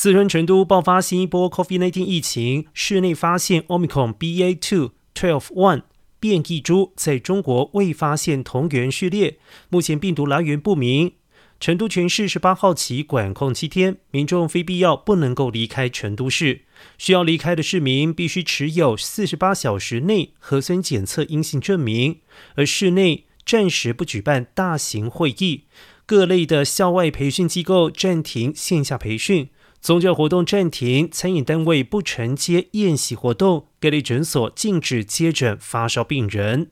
四川成都爆发新一波 COVID-19 疫情，室内发现 Omicron BA.2.12.1 变异株，在中国未发现同源序列，目前病毒来源不明。成都全市十八号起管控七天，民众非必要不能够离开成都市。需要离开的市民必须持有四十八小时内核酸检测阴性证明，而室内暂时不举办大型会议。各类的校外培训机构暂停线下培训，宗教活动暂停，餐饮单位不承接宴席活动，各类诊所禁止接诊发烧病人。